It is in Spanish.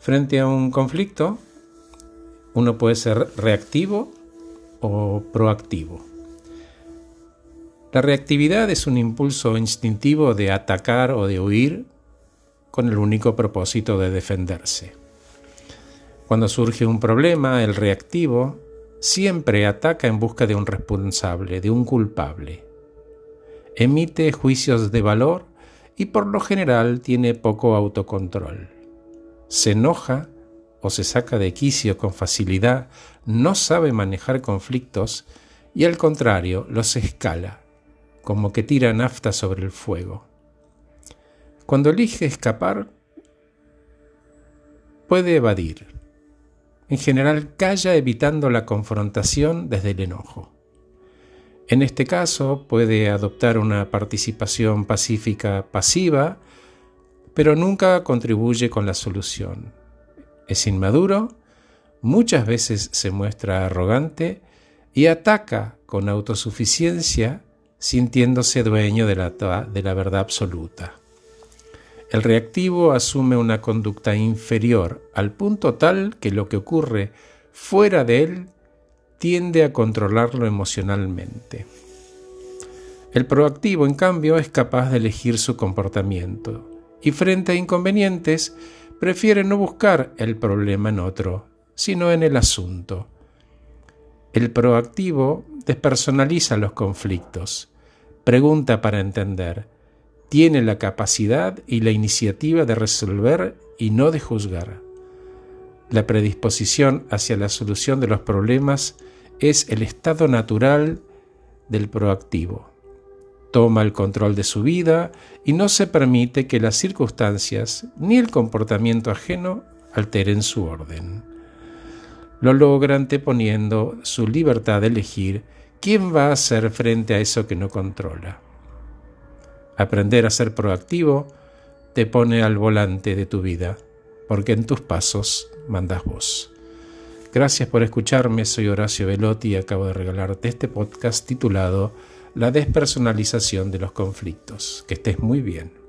Frente a un conflicto, uno puede ser reactivo o proactivo. La reactividad es un impulso instintivo de atacar o de huir con el único propósito de defenderse. Cuando surge un problema, el reactivo siempre ataca en busca de un responsable, de un culpable. Emite juicios de valor y por lo general tiene poco autocontrol. Se enoja o se saca de quicio con facilidad, no sabe manejar conflictos y al contrario los escala, como que tira nafta sobre el fuego. Cuando elige escapar, puede evadir. En general calla evitando la confrontación desde el enojo. En este caso puede adoptar una participación pacífica pasiva, pero nunca contribuye con la solución. Es inmaduro, muchas veces se muestra arrogante y ataca con autosuficiencia sintiéndose dueño de la, de la verdad absoluta. El reactivo asume una conducta inferior al punto tal que lo que ocurre fuera de él tiende a controlarlo emocionalmente. El proactivo, en cambio, es capaz de elegir su comportamiento y frente a inconvenientes prefiere no buscar el problema en otro, sino en el asunto. El proactivo despersonaliza los conflictos, pregunta para entender, tiene la capacidad y la iniciativa de resolver y no de juzgar. La predisposición hacia la solución de los problemas es el estado natural del proactivo. Toma el control de su vida y no se permite que las circunstancias ni el comportamiento ajeno alteren su orden. Lo logra anteponiendo su libertad de elegir quién va a hacer frente a eso que no controla. Aprender a ser proactivo te pone al volante de tu vida, porque en tus pasos mandas vos. Gracias por escucharme, soy Horacio Velotti y acabo de regalarte este podcast titulado La despersonalización de los conflictos. Que estés muy bien.